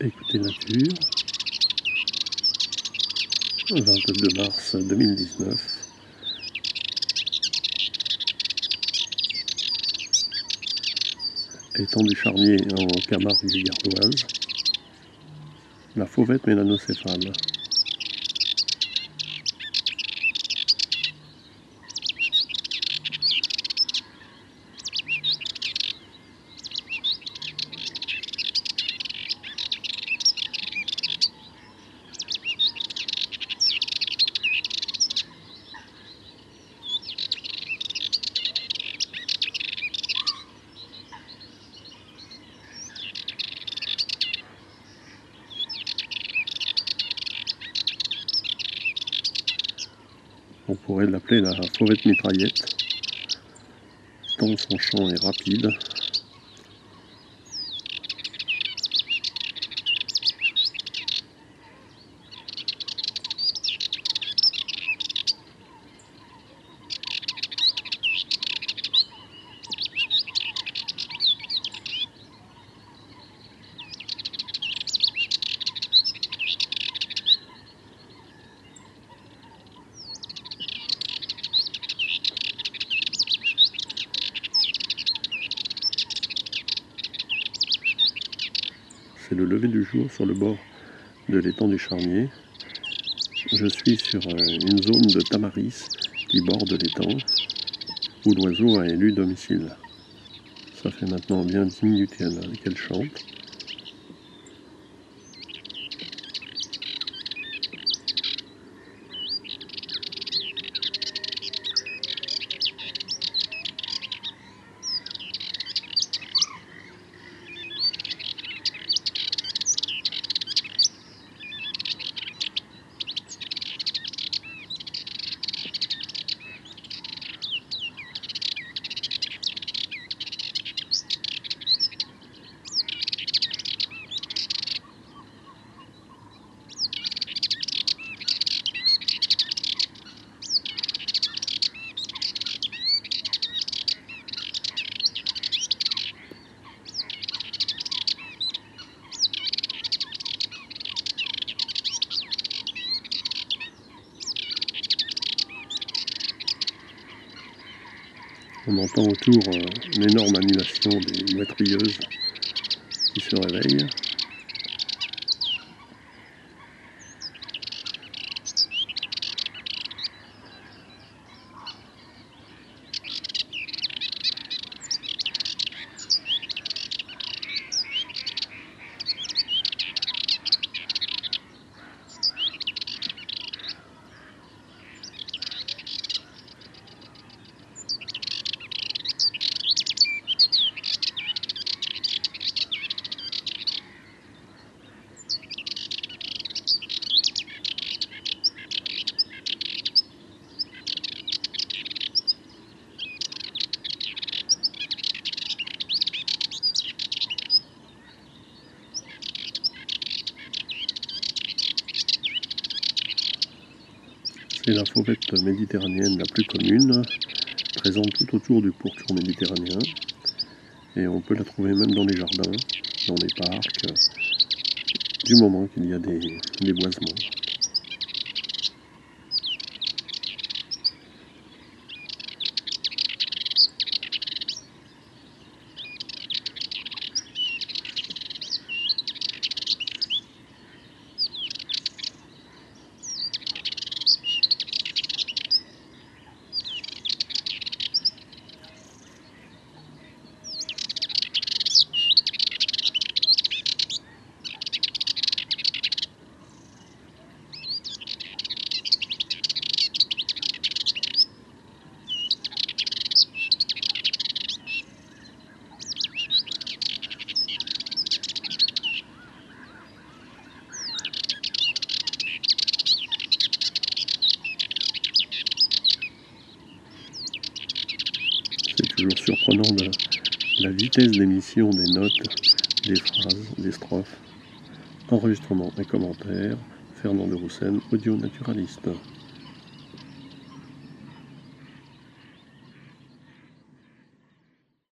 Écoutez Nature, 22 mars 2019. Étang du Charnier en Camargue gardoise, la fauvette mélanocéphale. On pourrait l'appeler la fauvette mitraillette, tant son chant est rapide. C'est le lever du jour sur le bord de l'étang du Charnier. Je suis sur euh, une zone de tamaris qui borde l'étang où l'oiseau a élu domicile. Ça fait maintenant bien 10 minutes qu'elle chante. On entend autour euh, une énorme animation des moitrieuses qui se réveillent. C'est la fauvette méditerranéenne la plus commune, présente tout autour du pourtour méditerranéen. Et on peut la trouver même dans les jardins, dans les parcs, du moment qu'il y a des, boisements. C'est toujours surprenant de la vitesse d'émission des notes, des phrases, des strophes. Enregistrement et commentaires, Fernand de Roussen, audio naturaliste.